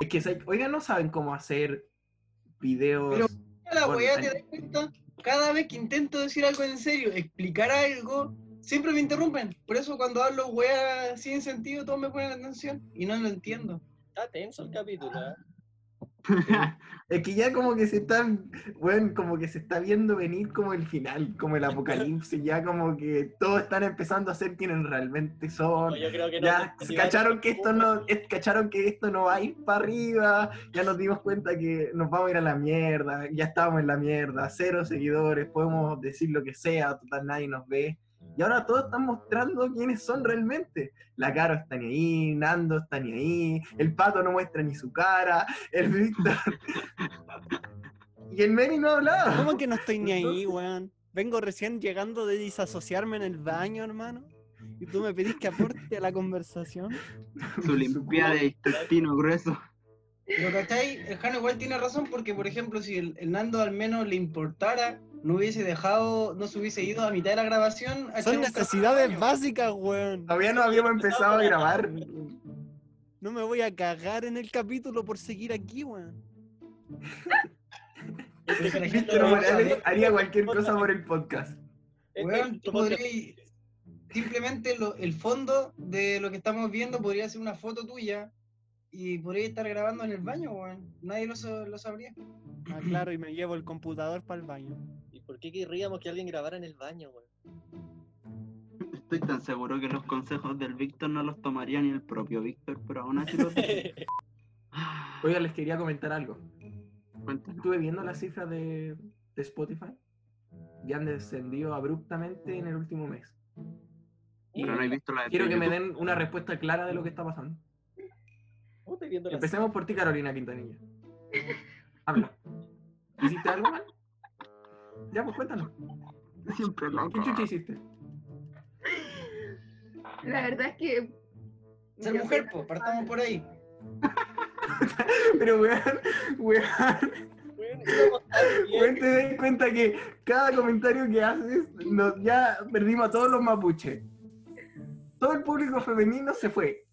Es que, oigan, no saben cómo hacer videos. Pero la con weá te an- das cuenta, cada vez que intento decir algo en serio, explicar algo, siempre me interrumpen. Por eso cuando hablo weá sin sentido, todos me ponen atención y no lo entiendo. Está tenso el capítulo, ¿eh? Es que ya como que se están, bueno, como que se está viendo venir como el final, como el apocalipsis, ya como que todos están empezando a ser quienes realmente son. No, yo creo que no. Ya no- cacharon que esto no, es- cacharon que esto no va a ir para arriba, ya nos dimos cuenta que nos vamos a ir a la mierda, ya estamos en la mierda, cero seguidores, podemos decir lo que sea, total nadie nos ve. Y ahora todos están mostrando quiénes son realmente. La Caro está ni ahí, Nando está ni ahí, el Pato no muestra ni su cara, el Víctor. y el Mary no ha hablado. ¿Cómo que no estoy ni ahí, weón? Vengo recién llegando de disasociarme en el baño, hermano. Y tú me pedís que aporte a la conversación. Su limpiada de intestino grueso. Pero ¿cachai? El Jano igual tiene razón porque, por ejemplo, si el, el Nando al menos le importara, no hubiese dejado, no se hubiese ido a mitad de la grabación. a Son necesidades básicas, weón. Todavía no habíamos empezado a grabar. No me voy a cagar en el capítulo por seguir aquí, weón. Víctor Morales haría cualquier cosa por el podcast. Weón, tú podrías- simplemente lo- el fondo de lo que estamos viendo podría ser una foto tuya y podría estar grabando en el baño, weón. Nadie lo, lo sabría. Ah, claro, y me llevo el computador para el baño. ¿Y por qué querríamos que alguien grabara en el baño, weón? Estoy tan seguro que los consejos del Víctor no los tomaría ni el propio Víctor, pero aún así los. Oiga, les quería comentar algo. Cuéntanos. Estuve viendo las cifras de, de Spotify y han descendido abruptamente en el último mes. Y Pero no he visto la de quiero que me den una respuesta clara de lo que está pasando. ¿Cómo estoy viendo la Empecemos por ti, Carolina Quintanilla. Habla. ¿Hiciste algo mal? Ya, pues cuéntanos. Siempre loco. ¿Qué chucha hiciste? La verdad es que. Ser mujer, pues, partamos por ahí. Pero, weón, weón, te das cuenta que cada comentario que haces, nos, ya perdimos a todos los mapuches. Todo el público femenino se fue.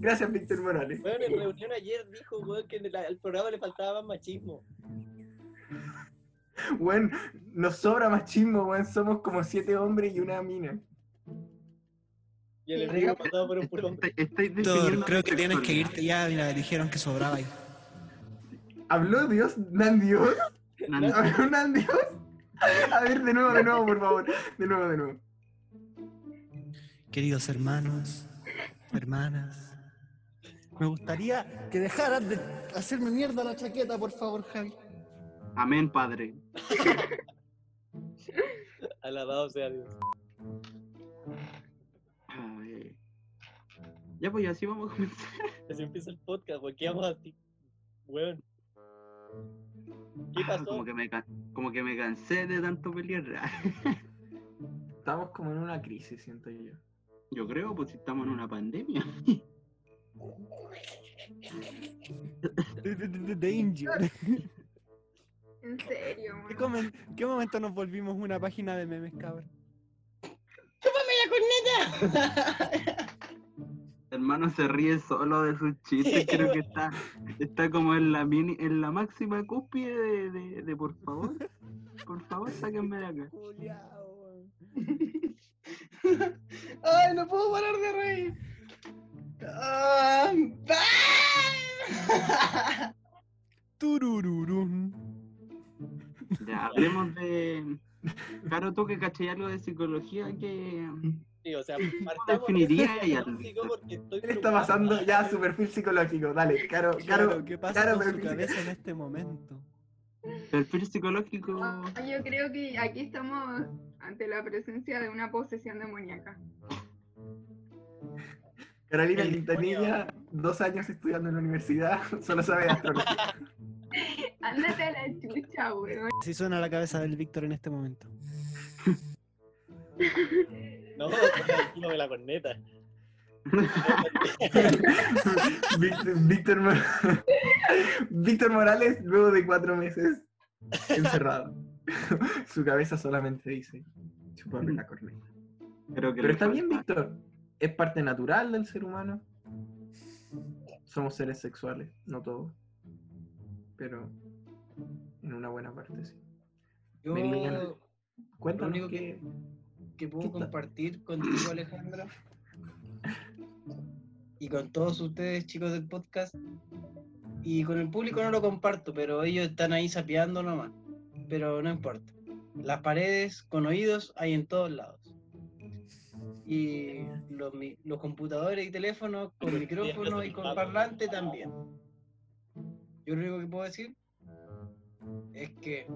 Gracias, Víctor Morales. Weón, en reunión ayer dijo, weón, que al programa le faltaba más machismo. Weón, nos sobra machismo, weón. Somos como siete hombres y una mina. Y el enemigo pasado por un puro hombre. Víctor, definiendo creo que tienes que irte ya. Mira, dijeron que sobraba ahí. ¿Habló Dios? ¿Nan Dios? ¿Habló Nan Dios? A ver, de nuevo, de nuevo, por favor. De nuevo, de nuevo. Queridos hermanos, hermanas. Me gustaría que dejaras de hacerme mierda la chaqueta, por favor, Javi. Amén, padre. Alabado sea Dios. Ay. Ya, pues y así vamos a comenzar. Así empieza el podcast. ¿Qué vamos a ti? Weón. ¿Qué Ah, pasó? Como que, me, como que me cansé de tanto pelear. Estamos como en una crisis, siento yo. Yo creo, pues si estamos en una pandemia. Danger. En serio, ¿Qué, man. comen- ¿Qué momento nos volvimos una página de memes, cabrón? ¡Chúpame la corneta! Hermano se ríe solo de sus chistes, creo que está, está como en la mini, en la máxima cúspide de, de, de por favor. Por favor, sáquenme de acá. ¡Ay, no puedo parar de reír! Turururum. Ya, hablemos de. Claro, tú que caché algo de psicología que. Sí, o sea, definiría de ella, diagnóstico porque estoy ¿Qué le está pasando? Ya, su perfil psicológico. Dale, Caro, Claro, Caro. ¿qué pasa Caro, con su perfil- cabeza en este momento? Perfil psicológico. Ah, Yo creo que aquí estamos ante la presencia de una posesión demoníaca. Carolina Quintanilla, dos años estudiando en la universidad, solo sabe de astrología. Ándate a la chucha, weón. Así suena la cabeza del Víctor en este momento. No, tranquilo de la corneta. Víctor, Víctor Mor- Víctor Morales, luego de cuatro meses encerrado. Su cabeza solamente dice, chuparme la corneta. Creo que Pero está bien. Víctor. Es parte natural del ser humano. somos seres sexuales, no todos. Pero en una buena parte sí. Yo Meridiana. lo único que... que puedo compartir contigo, Alejandro, y con todos ustedes, chicos del podcast, y con el público no lo comparto, pero ellos están ahí sapeando nomás. Pero no importa. Las paredes con oídos hay en todos lados. Y los, mi- los computadores y teléfonos con micrófono y con parlante también. Yo lo único que puedo decir es que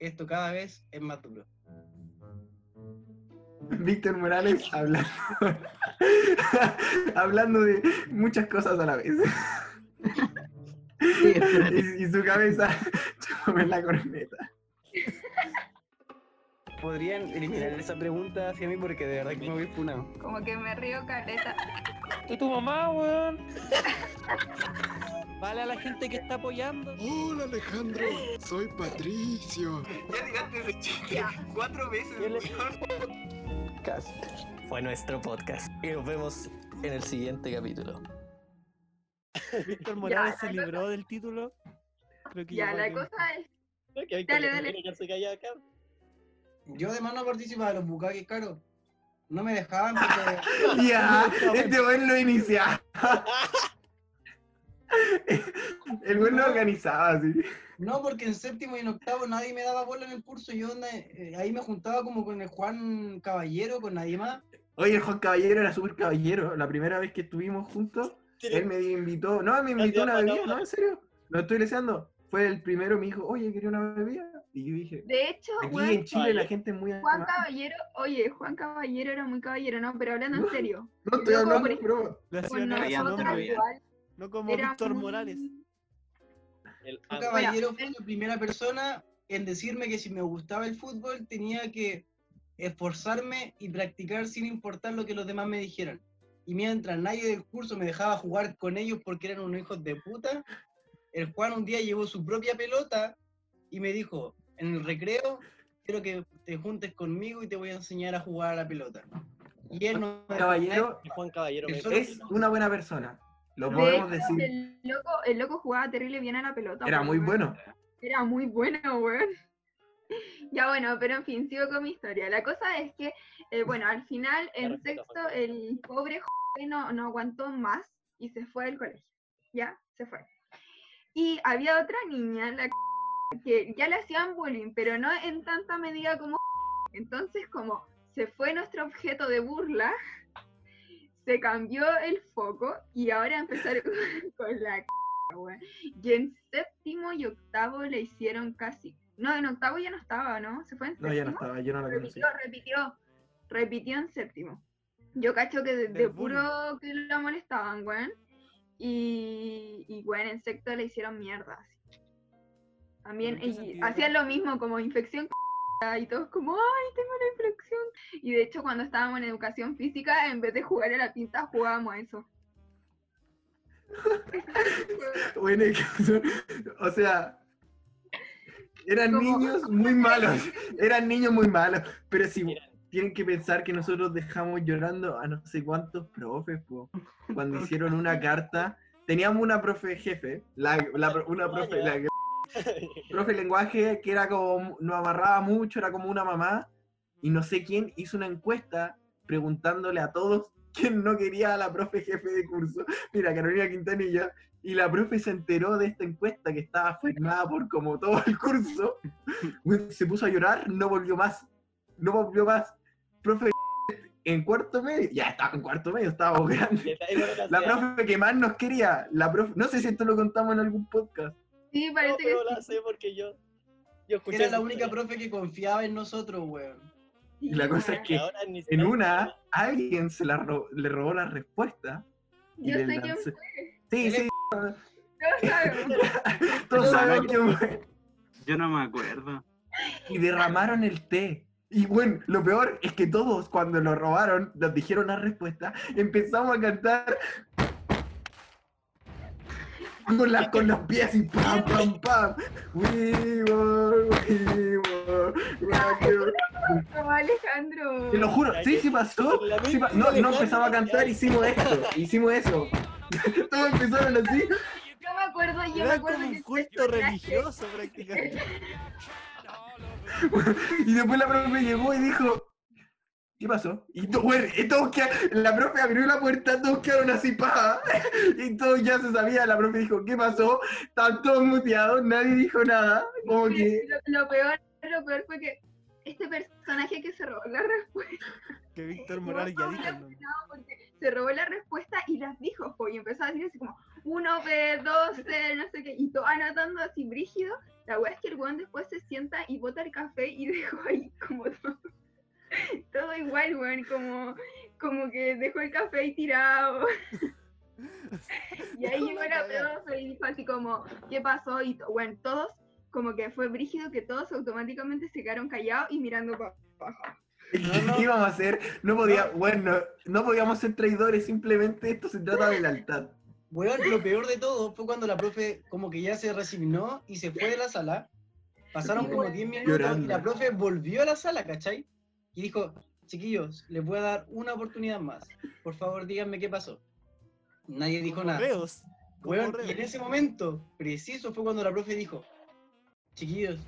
esto cada vez es más duro. Víctor Morales hablando, hablando de muchas cosas a la vez. Y, y su cabeza chupame la corneta. Podrían eliminar esa pregunta hacia mí porque de verdad que me voy funado. Como que me río caleta. ¿Y tu mamá, weón? Vale a la gente que está apoyando. Hola Alejandro, soy Patricio. Ya digaste ese chiste cuatro veces. Fue nuestro podcast. Y nos vemos en el siguiente capítulo. Víctor Morales Ya, se libró del título. Creo que Ya, la cosa es. Que Dale, dale. que acá. Yo además no participaba de los bucaques, caro. No me dejaban porque Ya, este buen lo iniciaba. El buen lo organizaba así. No, porque en séptimo y en octavo nadie me daba bola en el curso. Yo eh, ahí me juntaba como con el Juan Caballero, con nadie más. Oye, el Juan Caballero era súper caballero. La primera vez que estuvimos juntos, él me invitó. No, me invitó a una bebida, ¿no? ¿En serio? Lo estoy deseando. Fue el primero, me dijo, oye, quería una bebida. Y yo dije, De hecho, aquí weón, en Chile la gente es muy Juan amable. Caballero, oye, Juan Caballero era muy caballero, ¿no? Pero hablando en serio. No estoy hablando, bro. No como Víctor muy- Morales. El Juan. Caballero fue la primera persona en decirme que si me gustaba el fútbol tenía que esforzarme y practicar sin importar lo que los demás me dijeran. Y mientras nadie del curso me dejaba jugar con ellos porque eran unos hijos de puta, el Juan un día llevó su propia pelota y me dijo, en el recreo, quiero que te juntes conmigo y te voy a enseñar a jugar a la pelota. Y él no me Caballero Y Juan Caballero me es una buena persona. Lo De podemos hecho, decir. El loco, el loco jugaba terrible bien a la pelota. Era muy bueno. Era muy bueno, weón. Ya bueno, pero en fin, sigo con mi historia. La cosa es que, eh, bueno, al final, en sexto, el pobre no, no aguantó más y se fue del colegio. Ya, se fue. Y había otra niña, la que ya le hacían bullying, pero no en tanta medida como entonces como se fue nuestro objeto de burla, se cambió el foco y ahora empezaron con la. Y en séptimo y octavo le hicieron casi. No, en octavo ya no estaba, ¿no? Se fue en No, ya no séptimo. estaba, yo no la conocí. repitió, repitió, repitió en séptimo. Yo cacho que de, puro que la molestaban, weón. Y, y weón, en sexto le hicieron mierda. así. También, hacían lo mismo, como infección y todos como, ay, tengo una infección. Y de hecho, cuando estábamos en educación física, en vez de jugar a la pinta, jugábamos a eso. Bueno, o sea, eran Como- niños muy malos, eran niños muy malos, pero si tienen que pensar que nosotros dejamos llorando a no sé cuántos profes, po, cuando hicieron una carta, teníamos una profe jefe, la, la pro- una profe, la que- profe de lenguaje que era como, nos amarraba mucho, era como una mamá, y no sé quién hizo una encuesta preguntándole a todos quién no quería a la profe jefe de curso. Mira, Carolina Quintanilla, y la profe se enteró de esta encuesta que estaba firmada por como todo el curso, se puso a llorar, no volvió más, no volvió más. Profe en cuarto medio, ya estaba en cuarto medio, estábamos grandes. La profe que más nos quería, la profe, no sé si esto lo contamos en algún podcast. Sí, No, parece pero que la sé porque yo. Yo escuché Era la única historia. profe que confiaba en nosotros, weón. Y la cosa es que en una, alguien se la ro- le robó la respuesta. Yo sé quién fue. Sí, sí, Todos sabemos. todos saben quién fue. Yo no me acuerdo. y derramaron el té. Y bueno, lo peor es que todos cuando lo robaron, nos dijeron la respuesta, empezamos a cantar con, la- con los pies y pam, pam, pam. We were, we were, Alejandro. Te lo juro, sí, sí pasó. Sí pa- no, no empezamos a cantar, hicimos esto, hicimos eso. Todos empezaron así. Yo me acuerdo, yo me acuerdo como un culto religioso prácticamente. Y después la profe llegó y dijo, ¿qué pasó? Y, to- bueno, y todos queda- la profe abrió la puerta, todos quedaron así, pa. Y todos ya se sabía, la profe dijo, ¿qué pasó? Estaban todos muteados, nadie dijo nada. Como que, Lo, lo peor, lo peor fue que este personaje que se robó la respuesta, Que Víctor Morales ya dijo el nombre. porque se robó la respuesta y las dijo, y empezó a decir así como 1B, 2C, no sé qué, y todo anotando así brígido. La weá es que el weón después se sienta y bota el café y dejó ahí como todo, todo igual, weón, como, como que dejó el café ahí tirado. y ahí llegó la profe y dijo así como, ¿qué pasó? Y bueno, todos, como que fue brígido que todos automáticamente se quedaron callados y mirando para abajo. ¿qué íbamos a hacer? No podía, bueno, no podíamos ser traidores, simplemente esto se trata de lealtad. Weón, lo peor de todo fue cuando la profe como que ya se resignó y se fue de la sala. Pasaron como weón. 10 minutos y la profe volvió a la sala, ¿cachai? Y dijo, chiquillos, les voy a dar una oportunidad más. Por favor, díganme qué pasó. Nadie dijo nada. Reos. Weón, y en ese momento, preciso, fue cuando la profe dijo, chiquillos,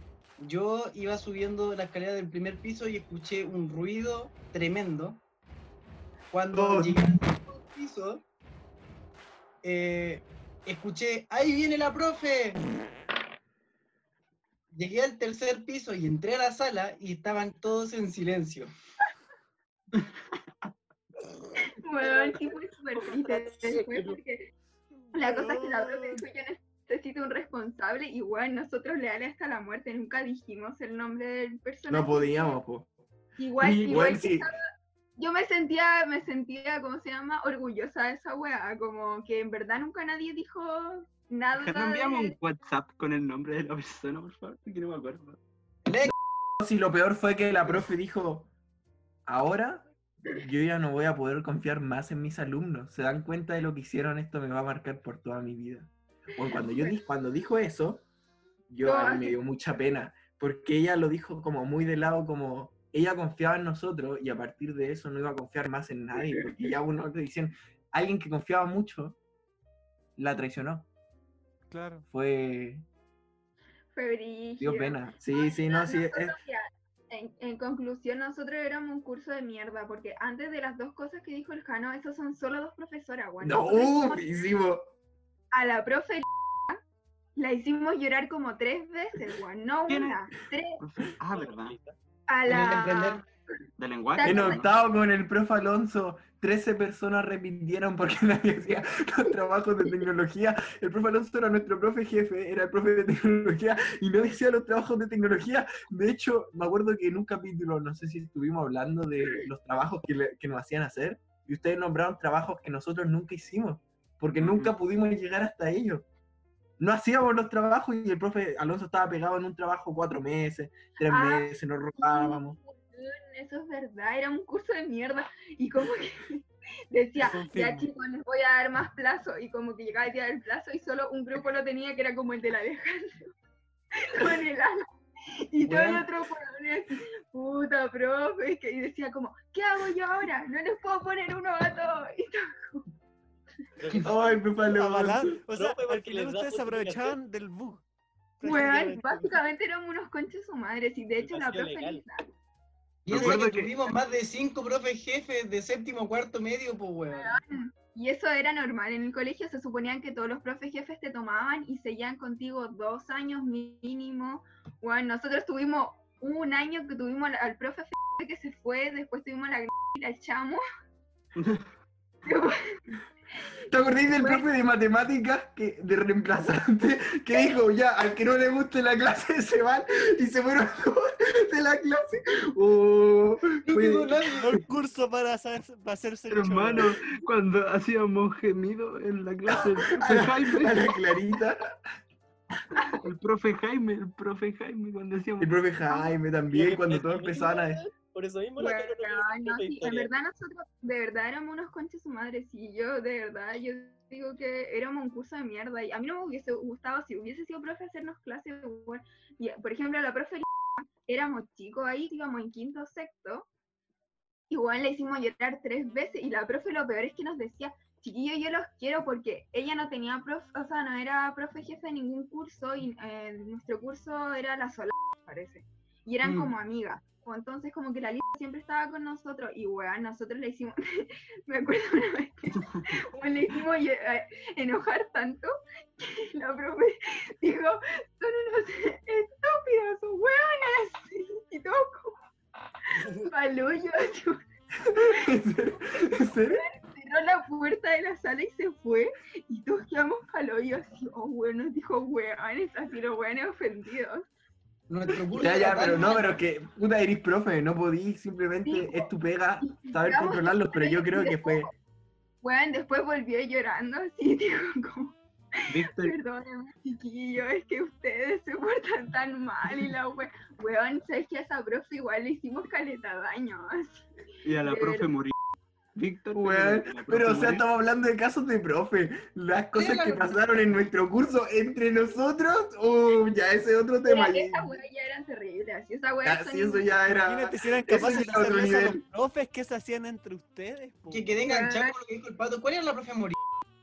yo iba subiendo la escalera del primer piso y escuché un ruido tremendo. Cuando Oh. llegué al segundo piso, eh, escuché, ahí viene la profe. Llegué al tercer piso y entré a la sala y estaban todos en silencio. Bueno, sí fue súper triste después porque la cosa es que la profe dijo yo necesito un responsable, igual nosotros leales hasta la muerte nunca dijimos el nombre del personaje. No podíamos, po. Igual, igual que sí. estaba- yo me sentía, me sentía, ¿cómo se llama? Orgullosa de esa wea, como que en verdad nunca nadie dijo nada ¿No enviamos de... un WhatsApp con el nombre de la persona, por favor? Que no me acuerdo. Si lo peor fue que la profe dijo, ahora yo ya no voy a poder confiar más en mis alumnos. ¿Se dan cuenta de lo que hicieron? Esto me va a marcar por toda mi vida. Bueno, cuando, yo, cuando dijo eso, yo a mí me dio mucha pena, porque ella lo dijo como muy de lado, como ella confiaba en nosotros y a partir de eso no iba a confiar más en nadie, porque ya uno le dicen, alguien que confiaba mucho, la traicionó. Claro. Fue, Fue brígido. dio pena. Sí, sí, no, sí. es- Nosotros, ya, en, en conclusión, nosotros éramos un curso de mierda, porque antes de las dos cosas que dijo el Jano, esos son solo dos profesoras, bueno. No, hicimos- a la profe la hicimos llorar como tres veces, weón, no una, tres. Ah, ¿verdad? A la... ¿De lenguaje? En octavo con el profe Alonso, 13 personas repitieron porque nadie hacía los trabajos de tecnología. El profe Alonso era nuestro profe jefe, era el profe de tecnología y no decía los trabajos de tecnología. De hecho, me acuerdo que en un capítulo, no sé si estuvimos hablando de los trabajos que, le- que nos hacían hacer y ustedes nombraron trabajos que nosotros nunca hicimos porque nunca pudimos llegar hasta ellos. No hacíamos los trabajos y el profe Alonso estaba pegado en un trabajo cuatro meses, tres Ah, meses, nos robábamos. Eso es verdad, era un curso de mierda. Y como que decía, ya chicos, les voy a dar más plazo. Y como que llegaba el día del plazo y solo un grupo lo tenía, que era como el de la Alejandro. Con el ala. Y todo el otro así, puta profe, que- y decía como, ¿qué hago yo ahora? No les puedo poner uno a todos. Y todo, Ay. Avalar, o sea, Profe, al final ustedes aprovechaban del bug. Prácticamente. básicamente éramos unos conches su madre, y de hecho la profe legal. Piensa Recuerdo que que- tuvimos más de cinco profes jefes de séptimo, cuarto, medio, pues weón. Y eso era normal. En el colegio se suponían que todos los profes jefes te tomaban y seguían contigo dos años mínimo. Bueno, nosotros tuvimos un año que tuvimos al, al profe que se fue, después tuvimos la y la chamo. ¿Te acordáis del profe de matemáticas que, de reemplazante que dijo ya al que no le guste la clase se van y se fueron de la clase? Oh, No fue- quedó nadie. Un curso para, para hacerse Hermano, cuando hacíamos gemido en la clase, el a profe la, a Jaime, la Clarita, el profe Jaime, el profe Jaime, cuando decíamos, el profe Jaime también, cuando todos empezaban a Por eso mismo la Bueno, Caro no no, sí, verdad nosotros de verdad éramos unos conches su madre, sí, yo de verdad, yo digo que éramos un curso de mierda y a mí no me hubiese gustado si hubiese sido profe hacernos clases, igual. y, por ejemplo la profe éramos chicos ahí, íbamos en quinto o sexto, igual le hicimos llorar tres veces y la profe lo peor es que nos decía, chiquillos, yo los quiero porque ella no tenía prof, o sea, no era profe jefe de ningún curso y eh, nuestro curso era la sola, parece. Y eran Mm. como amigas. O entonces como que la Lisa siempre estaba con nosotros y weón, nosotros le hicimos, me acuerdo una vez que weón, le hicimos lle- eh, enojar tanto que la profe dijo, son unos estúpidos, weones, y todo como palullo, cerró la puerta de la sala y se fue. Y todos quedamos palollo así, oh bueno, dijo weones, así los weones ofendidos. Nuestro curso Ya, ya, pero no, pero que puta eres profe, no podí, simplemente Sí, es tu pega saber controlarlos, pero yo creo que fue. Weón, después volvió llorando así, dijo como, Víctor, perdónenme chiquillo, es que ustedes se portan tan mal y la we... Weón, sabes que a esa profe igual le hicimos caleta daño, así. y a la de profe murió. Víctor, Weón, pero o sea, estamos hablando de casos de profe. Las cosas que pasaron en nuestro curso entre nosotros, oh, ya ese es otro Pero tema. esas weas ya eran terribles, así esa wea Ya, sí, eso ya era. Imagínate si eran capaces de eso a los profes que se hacían entre ustedes. po. Que quedé enganchado con lo que dijo el pato. ¿Cuál era la profe Mori?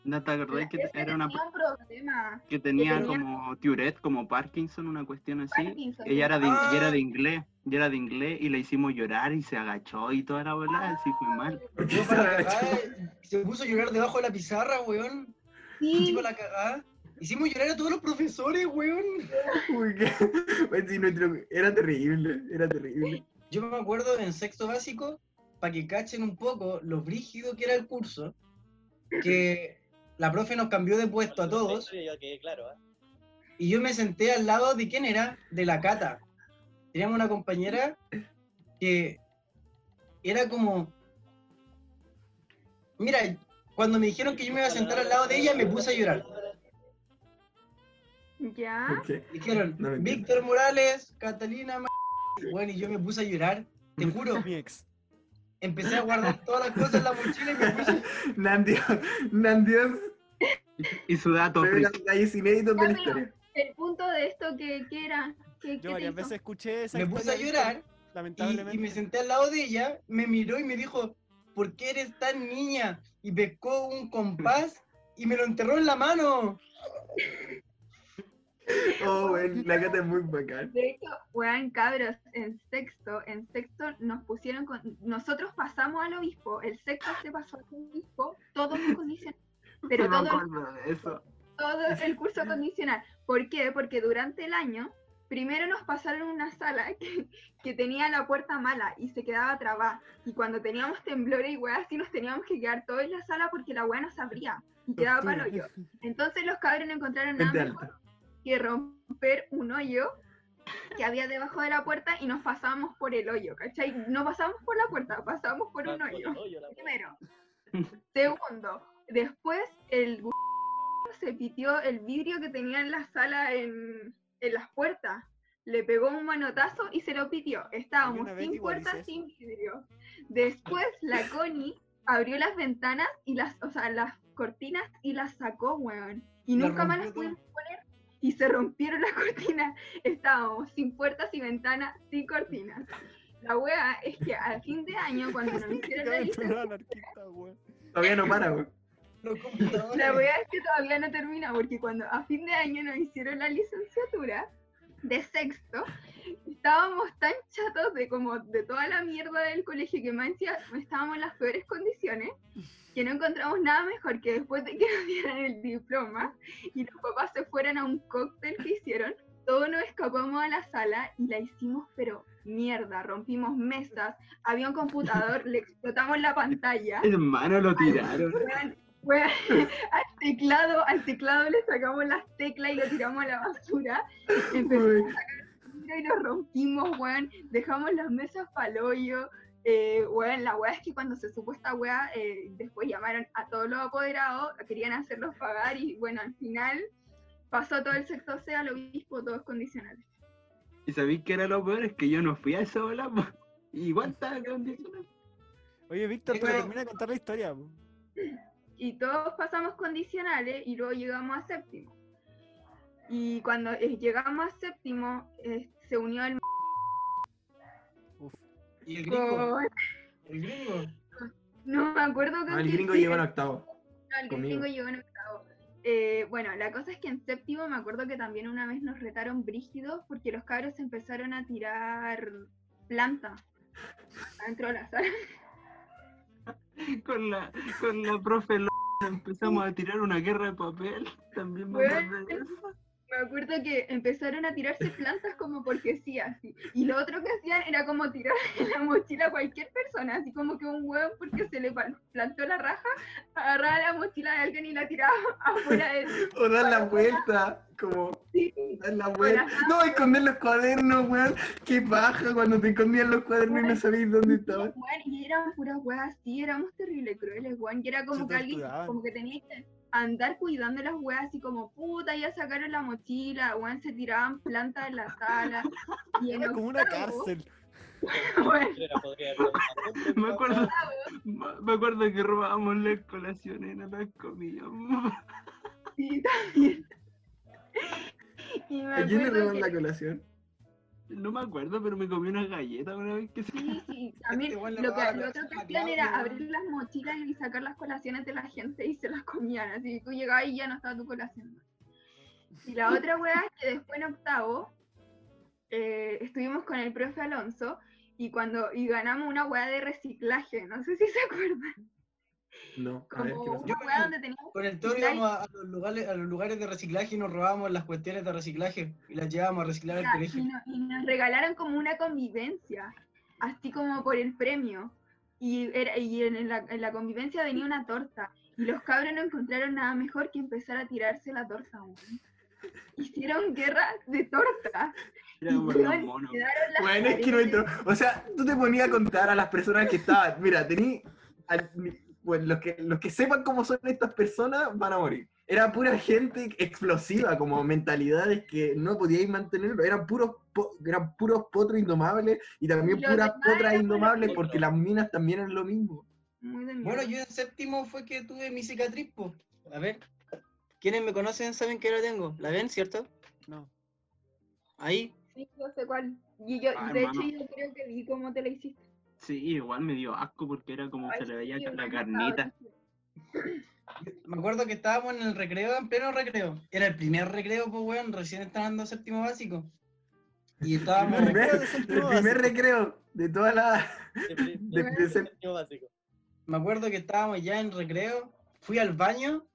¿No te acordás que era una problema. que tenía tenía- como Tourette, como Parkinson, una cuestión así? Parkinson, Ella era de, Ah. y era de inglés, y era de inglés y le hicimos llorar y se agachó y toda la bola, así fue mal. ¿Por qué Yo se agachó? se puso a llorar debajo de la pizarra, weón. Sí, Chico, la cagada. Hicimos llorar a todos los profesores, weón. Uy, qué- Pues Era terrible, era terrible. Yo me acuerdo en sexto básico, para que cachen un poco lo brígido que era el curso, que la profe nos cambió de puesto a todos Yo ¿ah? y yo me senté al lado de quién era, de la Cata. Teníamos una compañera que era como... Mira, cuando me dijeron que yo me iba a sentar al lado de ella, me puse a llorar. ya. Dijeron, No. Víctor Morales, Catalina... Ma-". Bueno, y yo me puse a llorar, te juro. Mi ex. Empecé a guardar todas las cosas en la mochila y me puse a Nandios, Nandios, Y su dato revela freak. detalles inéditos de la Ya, pero- historia. El punto de esto, que, que era? ¿Qué, qué Yo varias veces escuché esa me puse a llorar y, Lamentablemente. y me senté al lado de ella, me miró y me dijo, ¿por qué eres tan niña? Y pescó un compás y me lo enterró en la mano. Oh, weón, la cata es muy bacán. De hecho, weón, cabros, en sexto, en sexto nos pusieron con, nosotros pasamos al obispo, el sexto se pasó al obispo, todo un condicional, pero No todo, de eso. todo el curso condicional. ¿Por qué? Porque durante el año, primero nos pasaron una sala que, que tenía la puerta mala y se quedaba trabada. Y cuando teníamos temblores y weas, así nos teníamos que quedar todos en la sala porque la wea no se abría y quedaba para el hoyo. Entonces los cabros no encontraron nada mejor que romper un hoyo que había debajo de la puerta y nos pasábamos por el hoyo, ¿cachai? No pasábamos por la puerta, pasábamos por un hoyo. Primero. Segundo, después el se pitió el vidrio que tenía en la sala en, en las puertas. Le pegó un manotazo y se lo pitió. Estábamos sin puertas, sin vidrio. Después la Connie abrió las ventanas y las, o sea, las cortinas y las sacó, weón. Y La nunca más las pudimos poner y se rompieron las cortinas. Estábamos sin puertas y ventanas, sin cortinas. La wea es que al fin de año, cuando nos hicieron la. Todavía no para, weón. Los computadores. La wea es que todavía no termina, porque cuando a fin de año nos hicieron la licenciatura de sexto, estábamos tan chatos de como de toda la mierda del colegio que más estábamos en las peores condiciones, que no encontramos nada mejor que después de que nos dieran el diploma y los papás se fueran a un cóctel que hicieron, todos nos escapamos a la sala y la hicimos pero mierda, rompimos mesas, había un computador, le explotamos la pantalla. Hermano, lo tiraron. Weón, al teclado, al teclado le sacamos las teclas y lo tiramos a la basura. Empezamos a sacar y lo rompimos, weón. Dejamos las mesas pa'l hoyo. Eh, weón, la weá es que cuando se supo esta weá, eh, después llamaron a todos los apoderados, querían hacerlos pagar y bueno, al final pasó todo el sector C al obispo, todos condicionales. Y sabéis que era lo peor, es que yo no fui a esa bola. Igual estaba condicional. Oye, Víctor, termina de contar la historia. po. Y todos pasamos condicionales y luego llegamos a séptimo. Y cuando eh, llegamos a séptimo, eh, se unió el Uf. Y el gringo. con- El gringo. No me acuerdo Ah, el quién gringo sí, llegó en octavo. el Conmigo. gringo llegó en octavo. Eh, bueno, la cosa es que en séptimo me acuerdo que también una vez nos retaron brígidos porque los cabros empezaron a tirar planta adentro de la sala. Con la, con la profe empezamos a tirar una guerra de papel. También me eso. Me acuerdo que empezaron a tirarse plantas como porque sí, así. Y lo otro que hacían era como tirar en la mochila a cualquier persona, así como que un huevo porque se le plantó la raja, agarraba la mochila de alguien y la tiraba afuera de O dar la vuelta, como sí. dar la vuelta. No, esconder los cuadernos, weón. Qué paja cuando te escondían los cuadernos y no sabías dónde estaban. Y eran puras weas así, éramos terrible crueles, weón. Y era como que alguien, como que tenía andar cuidando las weas así como, puta, ya sacaron la mochila, weón, se tiraban plantas en la sala. Y en Era como una cárcel. Me acuerdo, me acuerdo que robábamos las colaciones no las comíamos. sí, también. Y me ¿A quién le roban la colación? No me acuerdo, pero me comí unas galletas una vez que se... sí, sí, también Este lo, que, lo otro que hacían era abrir las mochilas y sacar las colaciones de la gente y se las comían, así tú llegabas y ya no estaba tu colación. Y la otra wea es que después en octavo eh, estuvimos con el profe Alonso y cuando y ganamos una wea de reciclaje, no sé si se acuerdan, No, a ver qué Con el Toro Like- íbamos a, a los lugares, a los lugares de reciclaje y nos robábamos las cuestiones de reciclaje y las llevábamos a reciclar al Ya, colegio. y, no- y nos regalaron como una convivencia, así como por el premio. Y, era, y en, la, en la convivencia venía una torta. Y los cabros no encontraron nada mejor que empezar a tirarse la torta. weón. Hicieron guerra de torta. Las Bueno, es que paredes. nuestro. O sea, tú te ponías a contar a las personas que estaban. Mira, tení. al- Bueno, los que, los que sepan cómo son estas personas van a morir. Era pura gente explosiva, como mentalidades que no podíais mantenerlo. Eran puros, po- eran puros potros indomables y también puras potras indomables porque las minas también eran lo mismo. Bueno, yo en séptimo fue que tuve mi cicatriz, po. A ver, quienes me conocen saben que la tengo. ¿La ven, cierto? No. Ahí. Sí, yo sé cuál. Y yo, Ah, de hermano. hecho, yo creo que vi cómo te la hiciste. Sí, igual me dio asco porque era como Ay, se le veía sí, la carnita. Me acuerdo que estábamos en el recreo, en pleno recreo. Era el primer recreo, pues, weón. Recién estaban dando séptimo básico. Y El estábamos. recreo primer, de el séptimo primer básico. recreo de toda la. De, séptimo básico. Me acuerdo que estábamos ya en recreo. Fui al baño.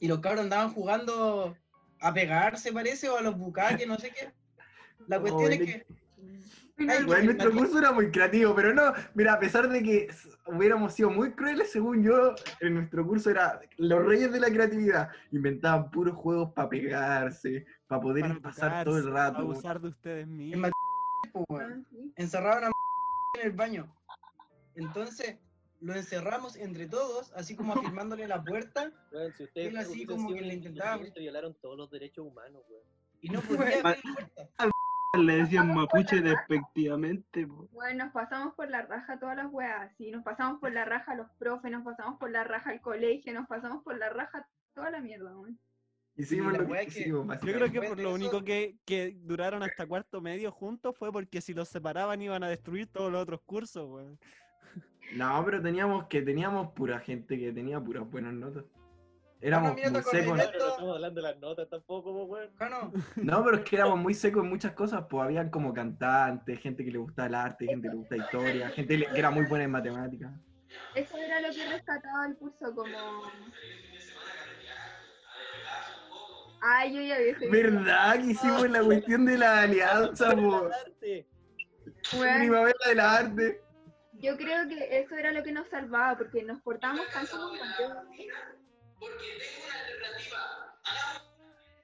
Y los cabros andaban jugando a pegarse, parece, o a los bucaques, no sé qué. La cuestión es Oye, que. Ay, Bueno, nuestro curso era muy creativo, pero no, mira, a pesar de que hubiéramos sido muy crueles, según yo, en nuestro curso era los reyes de la creatividad. Inventaban puros juegos para pegarse, para poder Para pasar todo el rato. Abusar de ustedes en mismos. weón. ah, sí. encerraron a en el baño. Entonces, lo encerramos entre todos, así como afirmándole la puerta, si ustedes Él así como que le intentaba- violaron todos los derechos humanos, y no podía abrir la puerta. Le decían mapuche despectivamente. Bueno, nos pasamos por la raja todas las weas, sí, nos pasamos por la raja los profes, nos pasamos por la raja el colegio, nos pasamos por la raja toda la mierda, weón. Hicimos la lo que quisimos, Yo creo que por lo único que, que duraron hasta cuarto medio juntos fue porque si los separaban iban a destruir todos los otros cursos, weón. No, pero teníamos que teníamos pura gente que tenía puras buenas notas. Éramos muy secos. de- Claro, no estamos hablando de las notas tampoco, pues, weón. Jano, No, pero es que éramos muy secos en muchas cosas, pues habían como cantantes, gente que le gustaba el arte, gente que le gustaba historia, gente que era muy buena en matemáticas. Eso era lo que rescataba el curso, como... Ay, yo ya video. ¿Verdad que hicimos la cuestión de la alianza, po? Arte. Weón, Primavera del arte. yo creo que eso era lo que nos salvaba, porque nos portábamos tan como campeones. Porque tengo una alternativa. Hagamos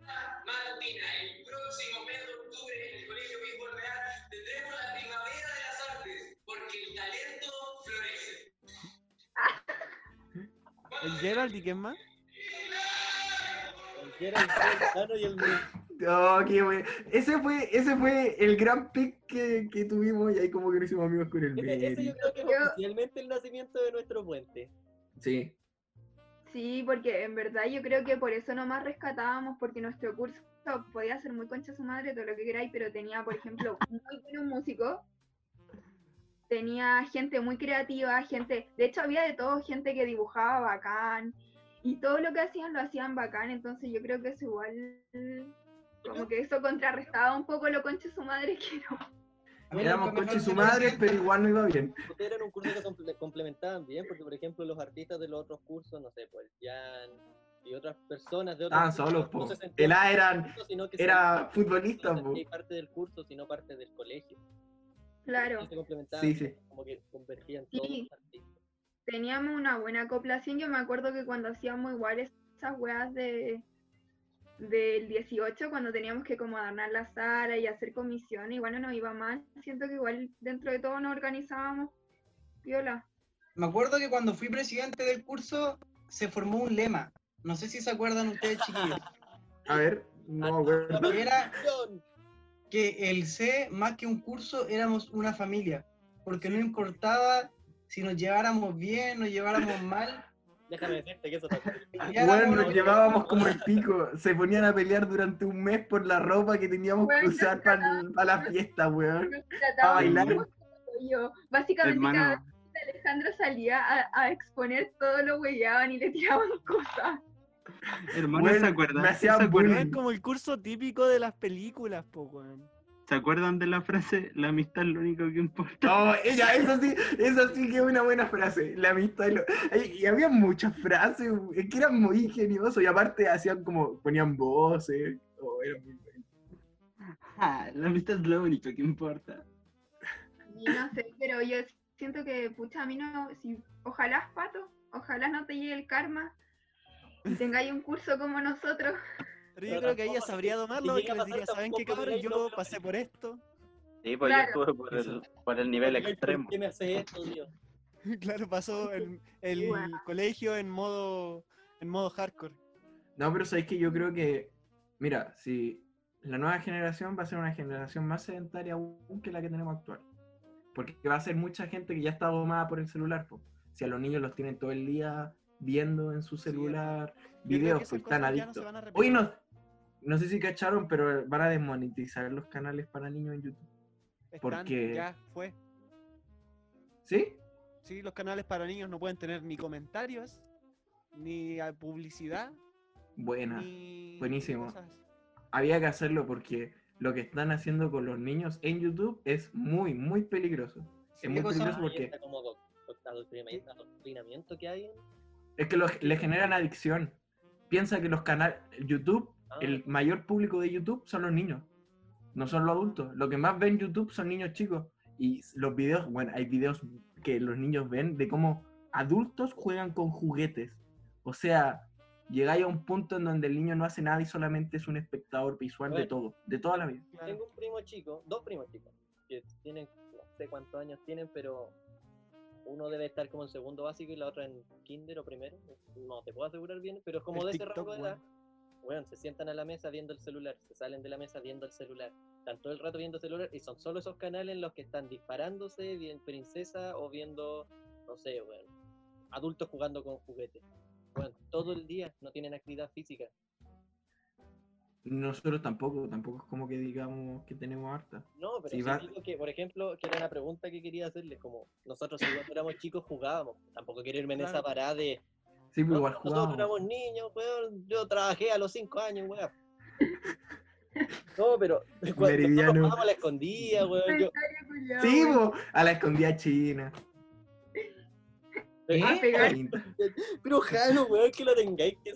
una matutina. El próximo mes de octubre en el Colegio Béisbol Real tendremos la primavera de las artes, porque el talento florece. ¿El Gerald y quién más? El Gerald, el Jano y el Luis. Oh, qué bueno. Ese fue, ese fue el gran pick que, que tuvimos y ahí como que nos hicimos amigos con el Ese, ese yo creo que es oficialmente el nacimiento de nuestro puente. Sí. Sí, porque en verdad yo creo que por eso nomás rescatábamos, porque nuestro curso podía ser muy concha su madre, todo lo que queráis, pero tenía, por ejemplo, muy buenos músicos, tenía gente muy creativa, gente, de hecho había de todo, gente que dibujaba bacán, y todo lo que hacían lo hacían bacán, entonces yo creo que eso igual, como que eso contrarrestaba un poco lo conche su madre que no. Mí Éramos coches y su madre, pero igual no iba bien. Ustedes eran un curso que comple- complementaban bien, porque por ejemplo los artistas de los otros cursos, no sé, pues Jan y otras personas de otros Estaban cursos solos, no se El A eran, curso, sino que se- era no futbolista, po. sentían parte del curso, sino parte del colegio. Claro, se complementaban, Sí, sí. como que convergían todos Sí. los artistas. teníamos una buena acoplación, yo me acuerdo que cuando hacíamos igual esas weas de del 18, cuando teníamos que como adornar la sala y hacer comisión, igual no nos iba mal, siento que igual dentro de todo nos organizábamos, viola. Me acuerdo que cuando fui presidente del curso se formó un lema. No sé si se acuerdan ustedes, chiquillos. A ver, no me acuerdo. Que era que el C, más que un curso, éramos una familia. Porque no importaba si nos lleváramos bien, nos lleváramos mal. Déjame decirte que eso también. Bueno, nos llevábamos como el pico. Se ponían a pelear durante un mes por la ropa que teníamos que usar para la fiesta, weón. Tratábamos bailar. yo. Básicamente cada vez que Alejandro salía a, a exponer todo lo huellaban y le tiraban cosas. hermano, Bueno, ¿se acuerdan? me hacían ¿Se acuerdan? Como el curso típico de las películas, po, weón. ¿Se acuerdan de la frase la amistad es lo único que importa? No, ella, eso sí, eso sí que es una buena frase. La amistad. y lo- Y había muchas frases es que eran muy ingeniosos y aparte hacían como, ponían voces. Oh, era muy bueno. Ah, la amistad es lo único que importa. Y no sé, pero yo siento que, pucha, a mí no, si, ojalá, Pato, ojalá no te llegue el karma y tengáis un curso como nosotros. Pero yo creo que ella sabría domarlo a les diría, ¿saben qué cabrón? Yo pasé por esto. Sí, pues Claro. yo estuve por el, por el nivel extremo. ¿Por qué me hace esto, Dios? Claro, pasó el, el colegio en modo en modo hardcore. No, pero sabéis que yo creo que, mira, si la nueva generación va a ser una generación más sedentaria aún que la que tenemos actual. Porque va a ser mucha gente que ya está domada por el celular. po. Si a los niños los tienen todo el día viendo en su celular videos, pues están no adictos. Hoy repetir. No, sé si cacharon, pero van a desmonetizar los canales para niños en YouTube. Están, porque- ya fue. ¿Sí? Sí, los canales para niños no pueden tener ni comentarios, ni ah, publicidad, Buena. ni buenísimo. cosas. Había que hacerlo porque lo que están haciendo con los niños en YouTube es muy, muy peligroso. Sí, Es muy peligroso porque está como doc- doc- adoctrinamiento, adoctrinamiento que hay. en- es que los- le generan adicción. Piensa que los canales, YouTube, el mayor público de YouTube son los niños, no son los adultos. Lo que más ven YouTube son niños chicos. Y los videos, bueno, hay videos que los niños ven de cómo adultos juegan con juguetes. O sea, llegáis a un punto en donde el niño no hace nada y solamente es un espectador visual de todo, de toda la vida. Tengo un primo chico, dos primos chicos, que tienen, no sé cuántos años tienen, pero uno debe estar como en segundo básico y la otra en kinder o primero. No te puedo asegurar bien, pero es como El de ese TikTok, rango de edad. Bueno, se sientan a la mesa viendo el celular, se salen de la mesa viendo el celular, están todo el rato viendo el celular y son solo esos canales en los que están disparándose, bien princesa o viendo, no sé, bueno, adultos jugando con juguetes. Bueno, todo el día no tienen actividad física. Nosotros tampoco, tampoco es como que digamos que tenemos harta. No, pero va- digo que, por ejemplo, que era una pregunta que quería hacerles, como nosotros si cuando éramos chicos jugábamos, tampoco quiero irme en esa parada de, Sí, pues "No, igual nosotros jugábamos. éramos niños, weón, yo trabajé a los 5 años, weón. No, pero cuando Meridiano. nosotros jugábamos a la escondida, weón, yo, Sí, weón. po, a la escondida china. ¿Eh? Pegar. pero Jano, weón, que lo tengáis que...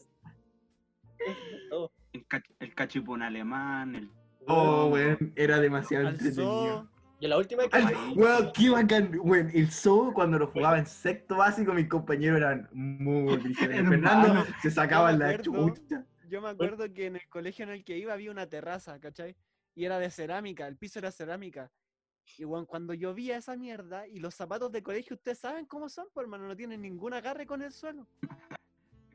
No, El, cach- el cachipún alemán, el Oh, weón, era demasiado entretenido. Zoo, Y la última vez que Weón, qué bacán. El zoo cuando lo jugaba en sexto básico, mis compañeros eran muy. Hermano. Fernando se sacaba Yo me la chucha. Yo me acuerdo que en el colegio en el que iba había una terraza, ¿cachai? Y era de cerámica, el piso era cerámica. Y bueno, cuando llovía esa mierda y los zapatos de colegio, ustedes saben cómo son, pues hermano, no tienen ningún agarre con el suelo.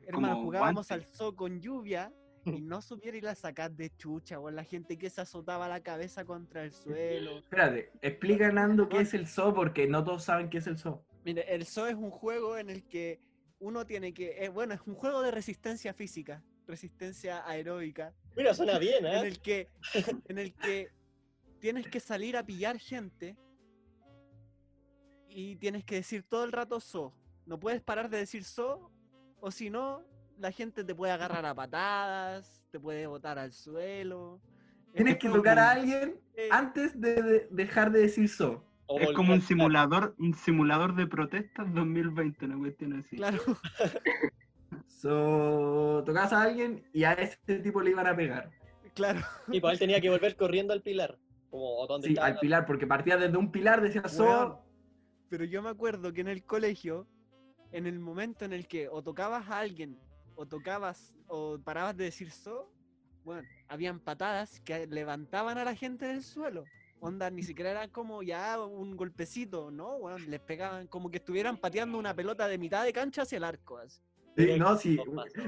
Hermano, jugábamos guante. al zoo con lluvia y no supiera ir a sacar de chucha, o la gente que se azotaba la cabeza contra el suelo. Espérate, explica Nando qué es el zoo porque no todos saben qué es el zoo. Mire, el zoo es un juego en el que uno tiene que, eh, bueno, es un juego de resistencia física, resistencia aeróbica, Mira, suena bien, en ¿eh? el que en el que tienes que salir a pillar gente y tienes que decir todo el rato so. No puedes parar de decir so o si no la gente te puede agarrar a patadas, te puede botar al suelo. Tienes Es que tocar a alguien Eh, antes de, de- dejar de decir so. O Es como un simulador, un simulador de protestas 2020, una cuestión así. Claro. So, tocabas a alguien y a ese tipo le iban a pegar. Claro. Y pues él tenía que volver corriendo al pilar. Como, ¿o ¿dónde Sí, estaba? al pilar, porque partía desde un pilar, decía so. Pero yo me acuerdo que en el colegio, en el momento en el que o tocabas a alguien, o tocabas, o parabas de decir so, bueno, habían patadas que levantaban a la gente del suelo. Onda, ni siquiera era como ya un golpecito, ¿no? Weón, les pegaban como que estuvieran pateando una pelota de mitad de cancha hacia el arco. así. Sí, no, sí,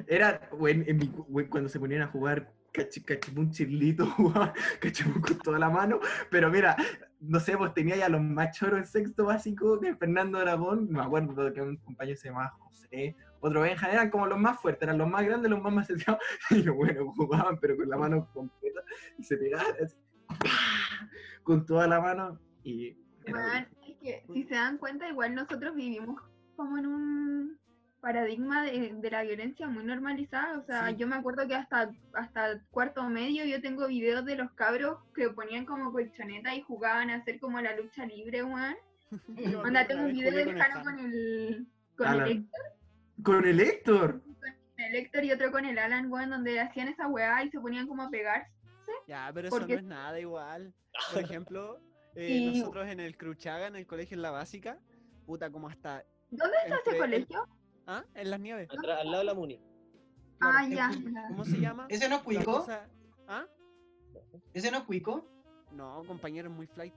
era güey, en mi- güey, cuando se ponían a jugar cachi- cachipún cachipún con toda la mano, pero mira, no sé, pues tenía ya los más choros en sexto básico, que Fernando Aragón, me acuerdo que un compañero se llamaba José, otro Benja, eran como los más fuertes, eran los más grandes, los más maceteados, y bueno, jugaban, pero con la mano completa, y se pegaban así, ¡pah! con toda la mano, y es que si se dan cuenta, igual nosotros vivimos como en un paradigma de, de la violencia muy normalizada. O sea, Sí. yo me acuerdo que hasta, hasta cuarto medio yo tengo videos de los cabros que ponían como colchoneta y jugaban a hacer como la lucha libre, weón. Me Onda, tengo un video con el Jano con el, con el, con el Héctor. con el Héctor y otro con el Alan, weón, donde hacían esa weá y se ponían como a pegarse. Ya, pero eso Porque- no es nada igual. Por ejemplo, eh, Y- nosotros en el Cruchaga, en el colegio en la básica, puta, como hasta. ¿Dónde está ese el- colegio? ¿Ah? En las nieves. Atrás- al lado de la Muni. Claro. Ah, ya. ¿Cómo se llama? ¿Ese no es Cuico? cosa- ¿Ah? ¿Ese no es Cuico? No, compañero, es muy flight.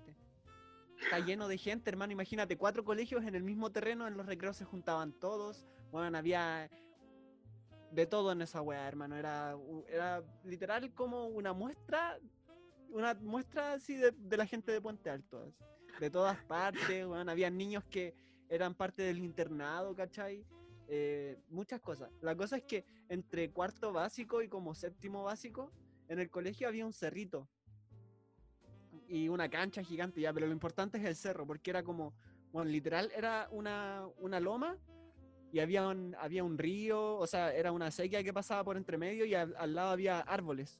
Está lleno de gente, hermano. Imagínate, cuatro colegios en el mismo terreno, en los recreos se juntaban todos. Bueno, había de todo en esa weá, hermano. Era, era literal como una muestra, una muestra así de, de la gente de Puente Alto. así. De todas partes, weón. Había niños que eran parte del internado, ¿cachai? Eh, muchas cosas. La cosa es que entre cuarto básico y como séptimo básico, en el colegio había un cerrito y una cancha gigante ya, pero lo importante es el cerro, porque era como, bueno, literal era una, una loma y había un, había un río, o sea, era una sequía que pasaba por entre medio y al, al lado había árboles.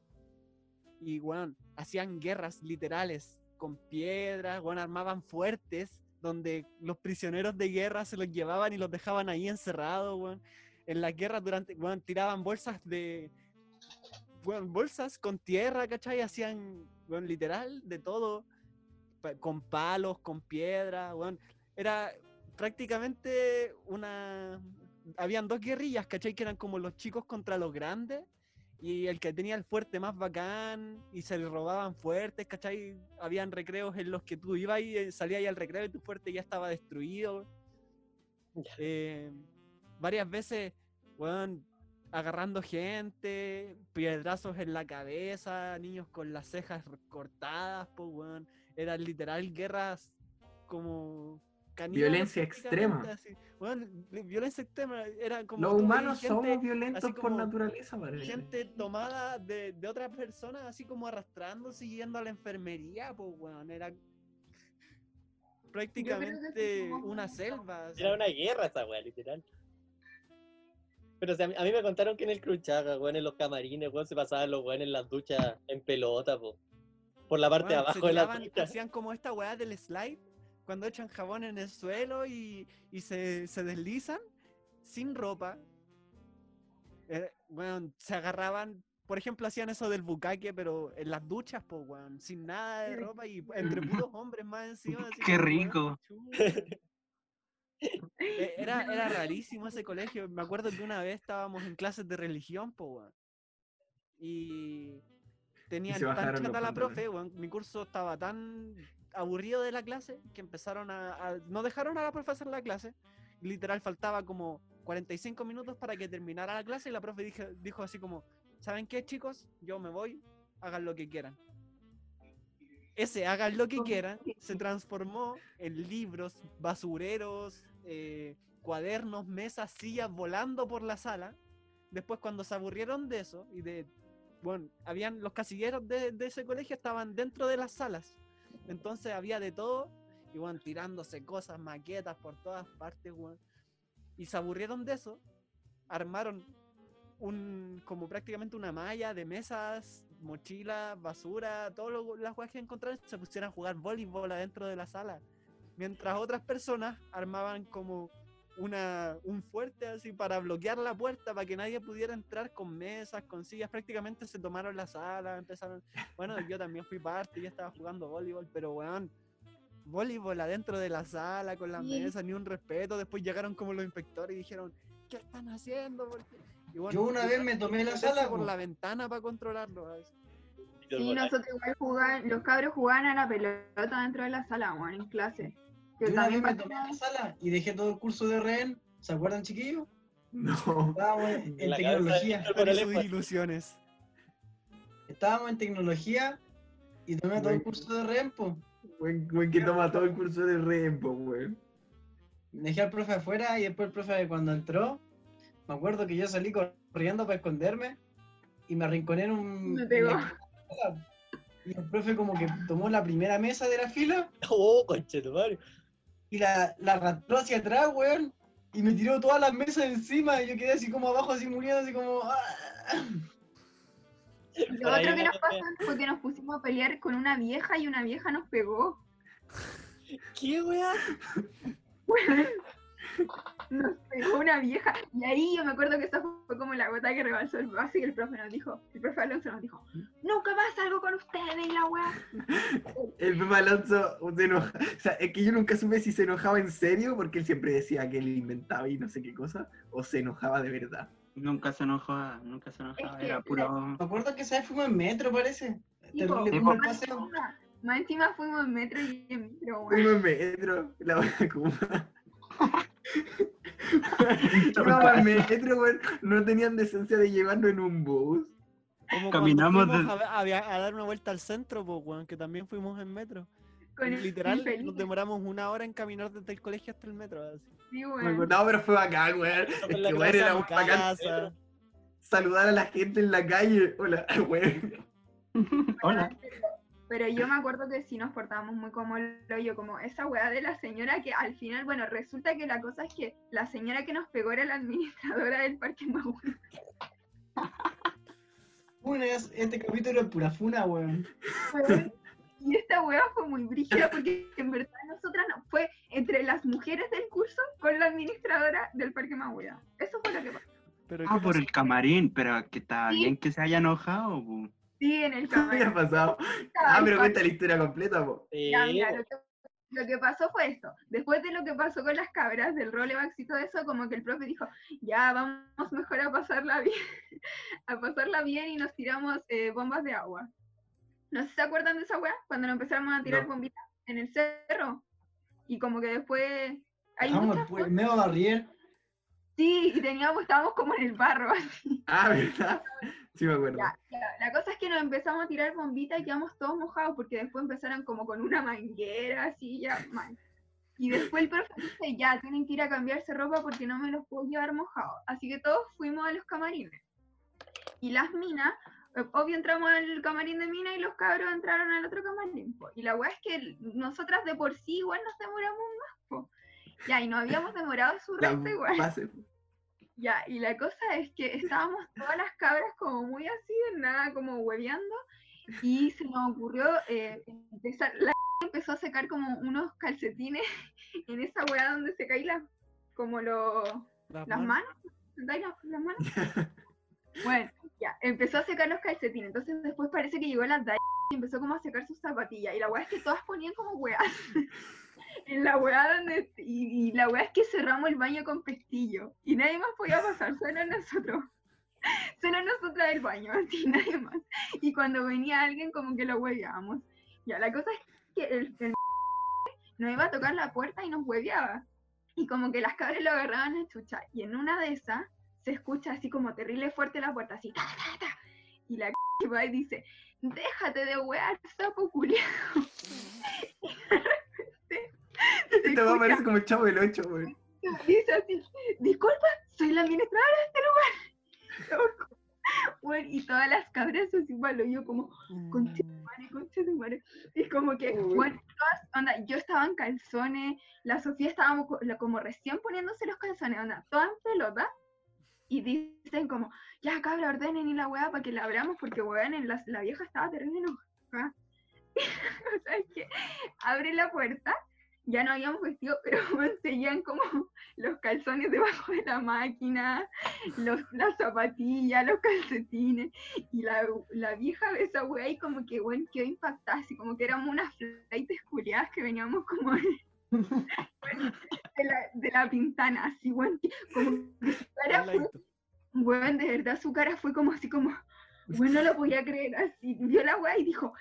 Y, bueno, hacían guerras literales con piedras, bueno, armaban fuertes donde los prisioneros de guerra se los llevaban y los dejaban ahí encerrados, weón. En las guerras durante, weón, tiraban bolsas de, weón, bolsas con tierra, ¿cachai? Hacían, weón, literal, de todo, con palos, con piedra, weón. Era prácticamente una... Habían dos guerrillas, ¿cachai? Que eran como los chicos contra los grandes. Y el que tenía el fuerte más bacán, y se le robaban fuertes, ¿cachai? Habían recreos en los que tú ibas y eh, salías ahí al recreo y tu fuerte ya estaba destruido. Eh, varias veces, weón, agarrando gente, piedrazos en la cabeza, niños con las cejas cortadas, pues, weón. Eran literal guerras como caníbales Violencia extrema. así. Weón, vi- violencia extrema. Era como Los humanos gente- somos violentos por naturaleza, parece. gente tomada de, de otras personas, así como arrastrándose y yendo a la enfermería, pues, weón, era prácticamente una selva. así. Era una guerra esa weá, literal. Pero o sea, a, mí, me contaron que en el Cruchaga, weón, en los camarines, weón, se pasaban los weón en las duchas en pelota, po. Por la parte de Weón, se abajo de la ducha. Hacían como esta weá del slide, cuando echan jabón en el suelo y, y se, se deslizan sin ropa. Eh, weón, se agarraban, por ejemplo, hacían eso del bucaque, pero en las duchas, pues, weón, sin nada de ropa y entre puros hombres más encima. así Qué weón, rico. Era, era rarísimo ese colegio. Me acuerdo que una vez estábamos en clases de religión, po, weón. Y tenían tan chata la profe, weón. Mi curso estaba tan aburrido de la clase que empezaron a, a- No dejaron a la profe hacer la clase. Literal, faltaba como 45 minutos para que terminara la clase y la profe dijo, dijo así como: ¿Saben qué, chicos? Yo me voy, hagan lo que quieran. Ese hagan lo que quieran se transformó en libros, basureros, eh, cuadernos, mesas, sillas volando por la sala. Después cuando se aburrieron de eso y de, bueno, habían los casilleros de, ese colegio estaban dentro de las salas. Entonces había de todo y bueno, tirándose cosas, maquetas por todas partes, weón. Y se aburrieron de eso, armaron un, como prácticamente una malla de mesas, mochilas, basura, todas lo- las que encontraron, se pusieron a jugar voleibol adentro de la sala. Mientras otras personas armaban como una, un fuerte así para bloquear la puerta, para que nadie pudiera entrar con mesas, con sillas. Prácticamente se tomaron la sala, empezaron... Bueno, yo también fui parte, yo estaba jugando voleibol, pero weón, voleibol adentro de la sala, con las Sí. mesas, ni un respeto. Después llegaron como los inspectores y dijeron, ¿qué están haciendo? ¿Por qué?". Y bueno, Yo una vez me tomé la sala, por po. la ventana para controlarlo. Sí, nosotros igual jugaban, los cabros jugaban a la pelota dentro de la sala, weón, en clase. Yo Yo una vez también me tomé la sala y dejé todo el curso de rehén. ¿Se acuerdan, chiquillos? No. Estábamos en, en de tecnología. Sus ilusiones. Estábamos en tecnología y tomé todo el curso de rehén, po. Buen, buen que toma todo el curso de Rempo, weón. Dejé al profe afuera y después el profe cuando entró, me acuerdo que yo salí corriendo para esconderme y me arrinconé en un... Me pegó. Y el profe como que tomó la primera mesa de la fila Oh, conchetumario. Y la, la arrastró hacia atrás, weón. Y me tiró todas las mesas encima y yo quedé así como abajo, así muriendo, así como... ¡ah! Lo otro que nos pasó fue que nos pusimos a pelear con una vieja y una vieja nos pegó. ¿Qué? Weón, Nos pegó una vieja. Y ahí yo me acuerdo que esa fue como la gota que rebalsó el vaso y el profe nos dijo, el profe Alonso nos dijo, nunca más salgo con ustedes, la weá. El Pepe Alonso se enoja. O sea, es que yo nunca supe si se enojaba en serio, porque él siempre decía que él inventaba y no sé qué cosa, o se enojaba de verdad. Nunca se enojaba, nunca se enojaba, que era puro... Me acuerdo que esa vez fuimos en metro, parece. Sí, po, Terrible Sí, como po. el más, paseo. encima, más encima fuimos en metro y en micro, weón. Fuimos en metro, la buena Kuma. No tenían decencia de llevarnos en un bus. Como Caminamos de- a, a via- a dar una vuelta al centro, pues, que también fuimos en metro. El Literal, nos demoramos una hora en caminar desde el colegio hasta el metro. así. Sí, Me weón. pero fue bacán, weón. Es que, weón, era mi bacán saludar a la gente en la calle. Hola, weón. Hola. Pero yo me acuerdo que sí nos portábamos muy como el hoyo, como esa weá de la señora que al final, bueno, resulta que la cosa es que la señora que nos pegó era la administradora del Parque Maui. Funas, este capítulo es pura funa, weón. Y esta weá fue muy brígida porque en verdad nosotras no, fue entre las mujeres del curso con la administradora del Parque Maui. Eso fue lo que pasó. Pero Ah, ¿qué por el camarín, pero que está Sí. bien que se haya enojado, po. Sí, en el ¿Qué había camarín. pasado? Ah, pero cuenta la historia completa, po. Sí, Ya, mira, po. lo que, lo que pasó fue esto. Después de lo que pasó con las cabras del roleback y todo eso, como que el profe dijo, ya vamos mejor a pasarla bien, a pasarla bien y nos tiramos eh, bombas de agua. ¿No sé si se acuerdan de esa weá? Cuando nos empezamos a tirar No. bombitas en el cerro. Y como que después hay Dejamos muchas el pu- fotos. medio barrier. Sí, y teníamos, estábamos como en el barro así. Ah, ¿verdad? Sí, me acuerdo. Ya, ya, La cosa es que nos empezamos a tirar bombitas y quedamos todos mojados porque después empezaron como con una manguera así, ya mal. Y después el profe dice, ya, tienen que ir a cambiarse ropa porque no me los puedo llevar mojados. Así que todos fuimos a los camarines. Y las minas, eh, obvio entramos al camarín de mina y los cabros entraron al otro camarín. po. Y la weá es que nosotras de por sí igual nos demoramos más. po. Ya, y nos habíamos demorado su resto igual. base, po. Ya, y la cosa es que estábamos todas las cabras como muy así, nada como hueveando, y se nos ocurrió eh, empezar, la empezó a sacar como unos calcetines en esa weá donde se caen las, como lo, Las las manos. manos, ¿sentáis las, las manos? Bueno, ya, empezó a secar los calcetines, entonces después parece que llegó la Dai y empezó como a secar sus zapatillas, y la weá es que todas ponían como weás. En la weá donde. Y, y la weá es que cerramos el baño con pestillo. Y nadie más podía pasar, solo nosotros. Solo nosotras del baño, así, nadie más. Y cuando venía alguien, como que lo hueveábamos. Ya, la cosa es que el, el nos iba a tocar la puerta y nos hueveaba. Y como que las cabras lo agarraban a chucha. Y en una de esas se escucha así como terrible fuerte la puerta, así, ta, ta, ta. Y la que va y dice, déjate de huear, sapo culiao. Esta weá escucha- parece como el chavo del 8, weón. dice así, disculpa, soy la administradora de este lugar. Bueno, y todas las cabras así malo, yo como, concha de madre, madre. Y como que, bueno, todas, onda, yo estaba en calzones, la Sofía estaba como recién poniéndose los calzones, onda, toda en pelota. y dicen como, ya cabra, ordenen y la weá para que la abramos porque weón, la, la vieja estaba terrible enojada. o sea, es que abre la puerta, ya no habíamos vestido, pero seguían como los calzones debajo de la máquina, los, las zapatillas, los calcetines, y la, la vieja de esa weá y como que weón quedó impactada, así como que éramos unas flightes culiadas que veníamos como de, la, de la pintana, así que como que su cara fue Weón, de verdad su cara fue como así como, weón, no lo podía creer, así, vio la weá y dijo,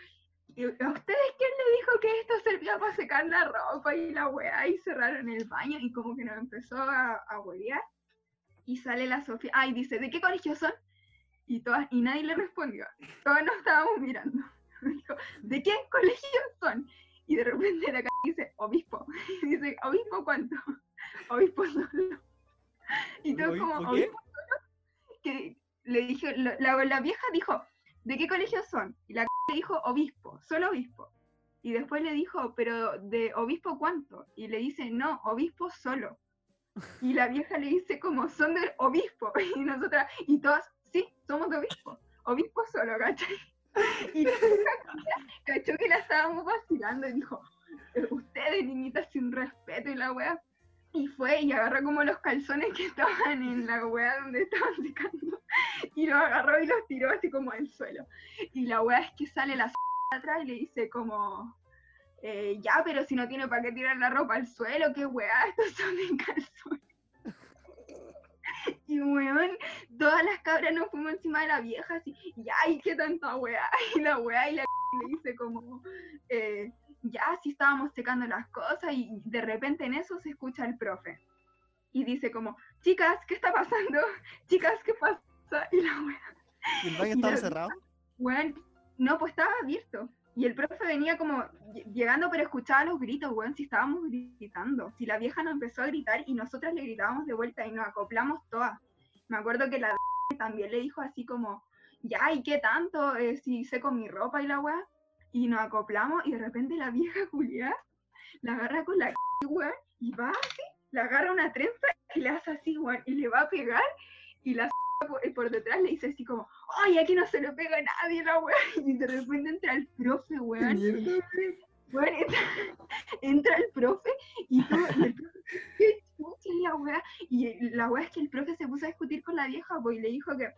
"¿Y ¿a ustedes quién le dijo que esto servía para secar la ropa y la weá? Y cerraron el baño y como que nos empezó a, a. Y sale la Sofía, ay, dice, ¿de qué colegio son? Y, todas, y nadie le respondió, todos nos estábamos mirando. Dijo, ¿de qué colegio son? Y de repente la cara dice, obispo. Y dice, ¿obispo cuánto? Obispo solo. Y todos como, ¿Obispo obispo que le dije, la, la vieja dijo, ¿de qué colegio son? Y la le dijo, obispo, solo obispo. Y después le dijo, pero ¿de obispo cuánto? Y le dice, no, obispo solo. Y la vieja le dice como, son del obispo. Y nosotras, y todas, sí, somos de obispo. Obispo solo, ¿cachai? Y la cachó que la estábamos vacilando y dijo, "Eh, ustedes, niñitas, sin respeto y la wea. Y fue y agarró como los calzones que estaban en la weá donde estaban secando. Y los agarró y los tiró así como al suelo. Y la weá es que sale la atrás y le dice como, eh, ya, pero si no tiene para qué tirar la ropa al suelo, qué weá, estos son de calzones. Y weón, todas las cabras nos fuimos encima de la vieja así, y qué tanta weá. Y la weá y la le dice como, eh, ya, sí estábamos secando las cosas y de repente en eso se escucha el profe. Y dice como, chicas, ¿qué está pasando? Chicas, ¿qué pasa? Y la weá, ¿Y el baño estaba la- cerrado? weón, no, pues estaba abierto. Y el profe venía como ll- llegando, pero escuchaba los gritos, weón, si estábamos gritando. Si la vieja nos empezó a gritar y nosotras le gritábamos de vuelta y nos acoplamos todas. Me acuerdo que la también le dijo así como, ya, ¿y qué tanto? Eh, si seco mi ropa y la weá. Y nos acoplamos y de repente la vieja Julia la agarra con la weón y va así, le agarra una trenza y le hace así, weón, y le va a pegar y la por, por detrás le dice así como, ¡ay, aquí no se lo pega a nadie la weá! Y de repente entra el profe, weón. Weón, entra, entra el profe y todo, y el profe, ¿qué chucha es la weá? Y la weá es que el profe se puso a discutir con la vieja, pues, y le dijo que,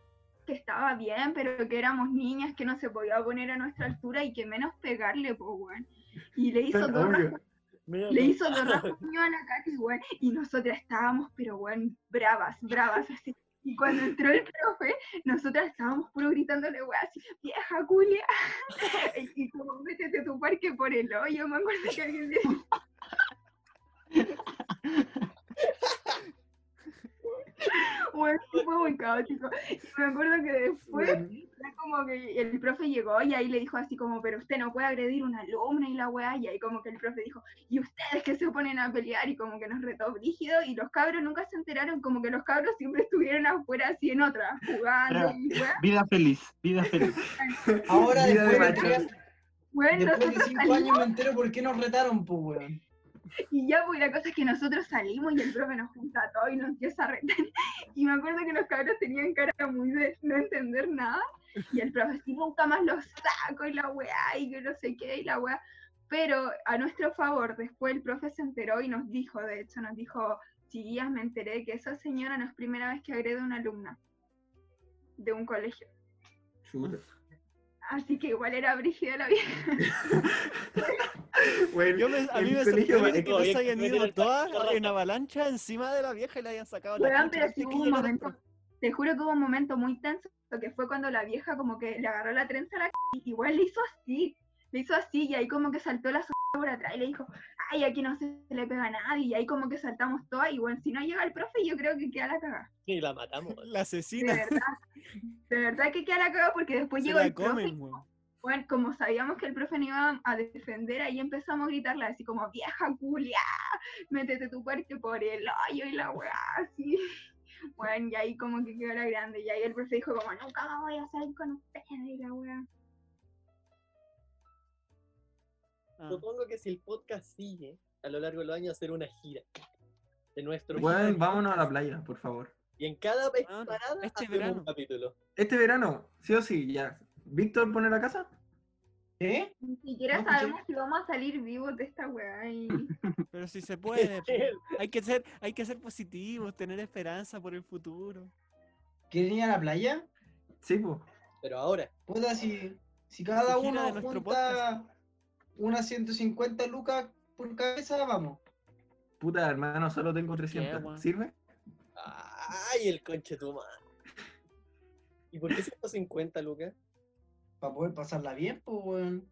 que estaba bien, pero que éramos niñas, que no se podía poner a nuestra altura y que menos pegarle, pues, weón. Y le hizo dos rasguños le hizo dos rasguños a la Katy, weón, y nosotras estábamos, pero weón, bravas, bravas, así. Y cuando entró el profe, nosotras estábamos puro gritándole, weón, así, vieja culia, y como métete tu parque por el hoyo, me acuerdo que alguien decía. Bueno, fue muy caótico. Y me acuerdo que después era como que el profe llegó y ahí le dijo así como, pero usted no puede agredir a una alumna y la weá, y ahí como que el profe dijo, y ustedes que se ponen a pelear y como que nos retó brígido y los cabros nunca se enteraron, como que los cabros siempre estuvieron afuera así en otra, jugando Pero, y weá. vida feliz, vida feliz. Ahora, Vida de después, de, tres- Bueno, después de cinco salimos años me entero por qué nos retaron, pues, weón. y ya pues la cosa es que nosotros salimos y el profe nos junta a todos y nos empieza a retar. Y me acuerdo que los cabros tenían cara muy de no entender nada. Y el profe, si nunca más los saco y la weá y que no sé qué y la weá. Pero a nuestro favor, después el profe se enteró y nos dijo, de hecho, nos dijo, chiquillas, me enteré que esa señora no es primera vez que agrede a una alumna de un colegio. Así que igual era brígida la vida. Bueno, Yo me- a mí me sorprendió que que- no se hayan ido todas en avalancha encima de la vieja y le hayan sacado la Weón, chucha pero hubo un momento, te juro que hubo un momento muy tenso, que fue cuando la vieja como que le agarró la trenza a la c- y igual le hizo así, le hizo así y ahí como que saltó la por atrás y le dijo, ay, aquí no se le pega a nadie y ahí como que saltamos todas y bueno, si no llega el profe yo creo que queda la cagada. Y la matamos. La De asesina. verdad, de verdad que queda la cagada porque después Se llegó el profe comen, weón. bueno, como sabíamos que el profe no iba a defender, ahí empezamos a gritarle así como, vieja culia, métete tu parque por el hoyo y la weá, así. Bueno, y ahí como que quedó la grande, y ahí el profe dijo como, nunca voy a salir con ustedes y la weá. Ah. Supongo que si el podcast sigue, a lo largo de los años hacer una gira de nuestro equipo. vámonos a la playa, por favor. Y en cada vez parada este hacemos verano. un capítulo. Este verano, sí o sí, ya. ¿Víctor pone la casa? ¿Eh? Ni siquiera No escuché. sabemos si vamos a salir vivos de esta weá. Y... Pero si se puede, hay que ser, hay que ser positivos, tener esperanza por el futuro. ¿Quieren ir a la playa? Sí, pues. Pero ahora, Puta, si, si cada uno junta unas 150 lucas por cabeza, vamos. Puta, hermano, solo tengo 300. weón? ¿Sirve? ¡ay, el conche tu! ¿Y por qué 150, Lucas? Para poder pasarla bien, pues, weón.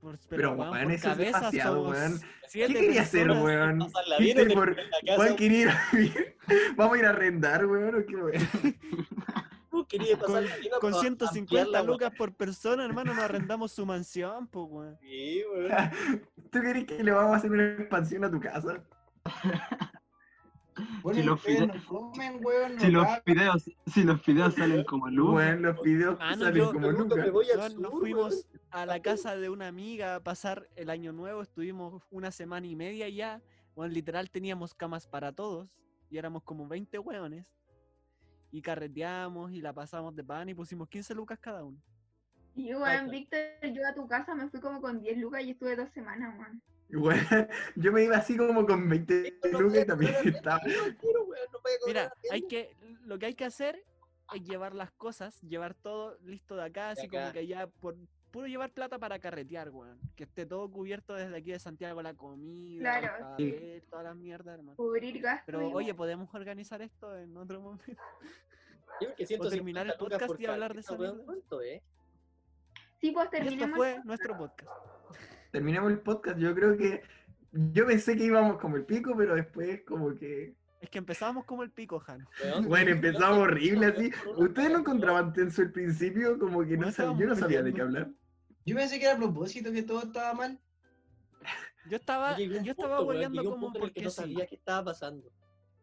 Por- Pero, weón, eso es demasiado, weón. ¿Qué quería hacer, weón? Pasarla bien o ¿Viste tener por- que ir a la casa. ¿Cuál quería ir a vivir? ¿Vamos a ir a arrendar, weón? ¿O qué, weón? Querías Con, con pa- 150 ampliar la lucas por persona, hermano, nos arrendamos su mansión, pues, weón. weá. Sí, weón. ¿Tú querés que le vamos a hacer una expansión a tu casa? Bueno, Si los no comen, weón, Si no los cagan. fideos, si los fideos salen como luz, Weón, los videos Mano, salen yo- como Yo nunca nunca. me voy al Weón, nos fuimos weón. a la casa de una amiga a pasar el año nuevo, estuvimos una semana y media ya. Bueno, literal teníamos camas para todos y éramos como 20 hueones. Y carreteamos y la pasamos de pan y pusimos 15 lucas cada uno. Y weón, Víctor, yo a tu casa me fui como con 10 lucas y estuve dos semanas, weón. Weón, yo me iba así como con 20 No lucas y también estaba. Mira, hay que, lo que hay que hacer es llevar las cosas, llevar todo listo de acá, así como acá. que ya por puro llevar plata para carretear, weón. Que esté todo cubierto desde aquí de Santiago, la comida, Claro. papel, todas las mierdas, hermano. Cubrir gastos. Pero oye, podemos organizar esto en otro momento. Yo creo que o terminar el 150 lucas podcast y hablar de esa mierda. ¿Cuánto es? Sí, pues Y esto terminemos. fue nuestro podcast. Terminamos el podcast. Yo creo que. Yo pensé que íbamos como el pico, pero después, como que. Es que empezamos como el pico, Jano. Bueno, empezamos horrible así. ¿Ustedes no encontraban tenso el principio? Como que no No sabía, yo no sabía de qué hablar. Yo pensé que era a propósito que todo estaba mal. Yo estaba, Yo estaba hueleando como porque no sí. sabía qué estaba pasando.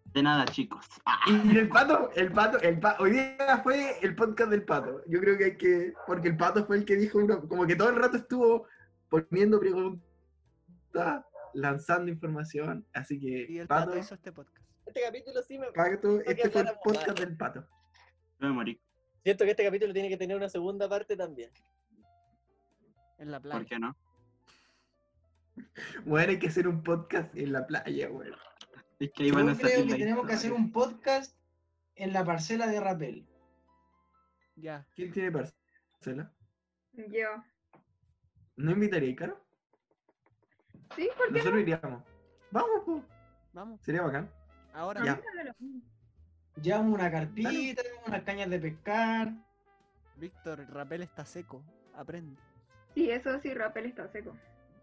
de nada, chicos. Ah, Y el pato, el pato, el pato, hoy día fue el podcast del pato. Yo creo que hay que, porque el pato fue el que dijo, uno, como que todo el rato estuvo poniendo preguntas, lanzando información. Así Y que, el pato, pato hizo este podcast. Este capítulo sí me... pato, este fue el podcast del pato. yo me morí. Siento que este capítulo tiene que tener una segunda parte también. En la ¿Por playa. qué no? Bueno, hay que hacer un podcast en la playa, bueno. Es que Yo creo que tenemos que hacer un podcast en la parcela de Rapel. Ya. ¿Quién tiene parcela? Yo. ¿No invitaría a Caro? Sí, porque Nosotros iríamos. Vamos, po. Vamos. sería bacán. Ahora. Ya. Llevamos una carpita, unas cañas de pescar. Víctor, el rapel está seco. Aprende. Sí, eso sí, Rapel está seco.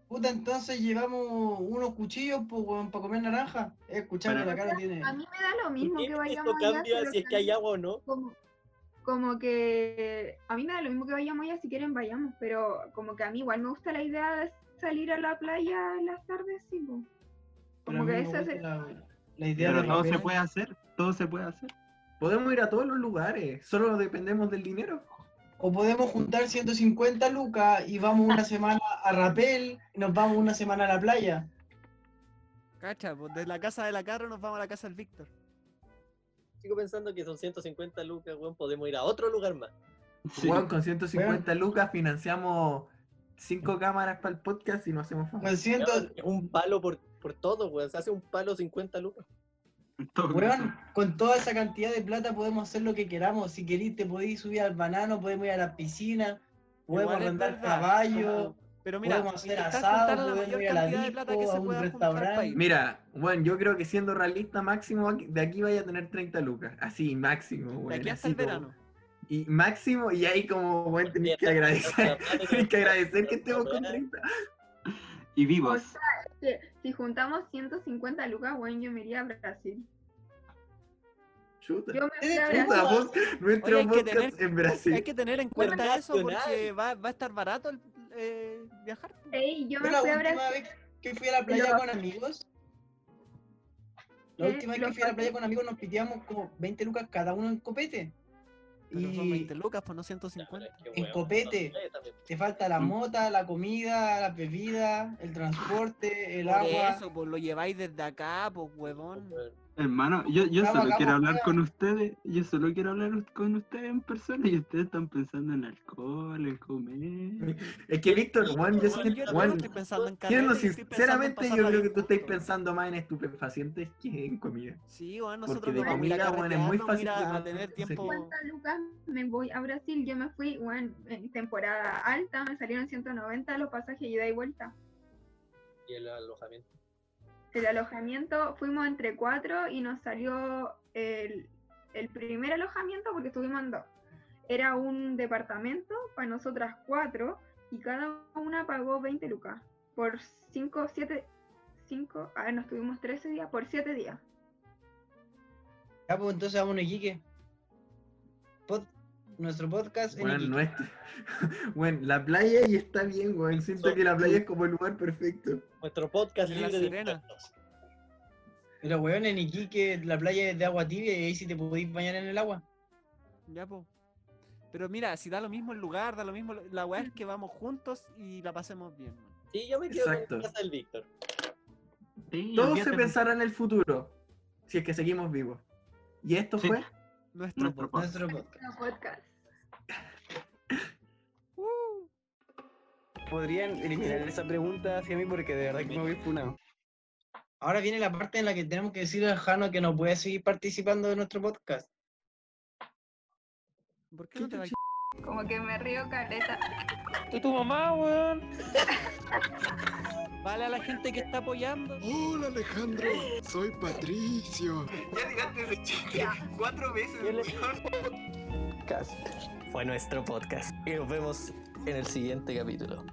Puta, entonces llevamos unos cuchillos pues, para comer naranja. Que Para- la cara tiene. A mí me da lo mismo ¿Por qué que esto vayamos allá, cambia si es que hay agua o no? como, como que a mí me da lo mismo que vayamos allá, si quieren vayamos, pero como que a mí igual me gusta la idea de salir a la playa en las tardes, sí, pero como que eso es la, la idea Pero de todo se puede hacer, todo se puede hacer. Podemos ir a todos los lugares, solo dependemos del dinero. O podemos juntar 150 lucas y vamos una semana a Rapel y nos vamos una semana a la playa. Cacha, pues de la casa de la Caro nos vamos a la casa del Víctor. Sigo pensando que son 150 lucas, weón. Podemos ir a otro lugar más. Sí. Juan, con 150 lucas financiamos cinco cámaras para el podcast y no hacemos Es un palo por, por todo, weón. Se hace un palo 50 lucas. Todo Weón, con toda esa cantidad de plata podemos hacer lo que queramos. Si queréis, te podéis subir al banano, podemos ir a la piscina, podemos verdad. caballo. Pero mira, Podemos hacer asado, la podemos mayor ir a la de disco, a un restaurante. ir. Mira, bueno, yo creo que siendo realista, máximo de aquí vaya a tener 30 lucas. Así, máximo, De bueno. aquí hasta el como- verano. Y máximo, y ahí como, bueno, tenéis que agradecer. Tenéis que agradecer que estemos con 30. Y O vivos. sea, que si juntamos 150 lucas, bueno, yo me iría a Brasil. Chuta. Yo me fui a Chuta, Brasil. vos, nuestro Oye, hay que podcast tener- en Brasil. Hay que tener en cuenta eso porque va, va a estar barato el, eh, viajar. Ey, yo Yo me la fui a última Brasil. vez que fui a la playa con amigos, la ¿Qué? última vez que fui a la playa con amigos nos piteamos como 20 lucas cada uno en copete. Pero son Y 20 lucas, pues no 150. En copete. te falta la Mm. mota, la comida, las bebidas, el transporte, el Por agua. eso, pues lo lleváis desde acá, pues huevón. Hermano, yo, yo solo quiero hablar con ustedes, yo solo quiero hablar con ustedes en persona y ustedes están pensando en alcohol, en comer. Es que Víctor, Juan, yo siento, yo Juan, estoy pensando en en sinceramente, yo creo que tú estás pensando más en estupefacientes que en comida. Sí, Porque nosotros de nos vamos a ir a comida, weón, es muy fácil vamos a ir a- que a tener tiempo. 50 lucas me voy a Brasil. Yo me fui, bueno, en temporada alta, me salieron 190 los pasajes ida y vuelta. Y el alojamiento. El alojamiento fuimos entre cuatro y nos salió el, el primer alojamiento porque estuvimos en dos. Era un departamento para nosotras cuatro y cada una pagó 20 lucas por 5, 7, 5, a ver, nos tuvimos 13 días, por 7 días. Ya, pues entonces a Iquique. Pod- nuestro podcast en Bueno, Iquique. no es... bueno, la playa y está bien, weón. Siento que la playa es como el lugar perfecto. Nuestro podcast En La libre de Serena. impuestos. Pero weón, en Iquique la playa es de agua tibia y ahí sí te podéis bañar en el agua. Ya, po. Pero mira, si da lo mismo el lugar, da lo mismo. La weá es que vamos juntos y la pasemos bien. man. Sí, yo me quedo Exacto. la casa del Víctor. Sí, Todo se pensará en el futuro, si es que seguimos vivos. ¿Y esto Sí. fue? Nuestro Nuestro podcast. Nuestro podcast. Podrían eliminar esa pregunta hacia mí porque de verdad que me voy funado. Ahora viene la parte en la que tenemos que decirle a Jano que no puede seguir participando de nuestro podcast. ¿Por qué no te vas Como que me río caleta. ¡Y tu mamá, weón! Vale a la gente que está apoyando. Hola Alejandro, soy Patricio. Ya llegaste ese chiste cuatro veces, Casi. Fue nuestro podcast. Y nos vemos en el siguiente capítulo.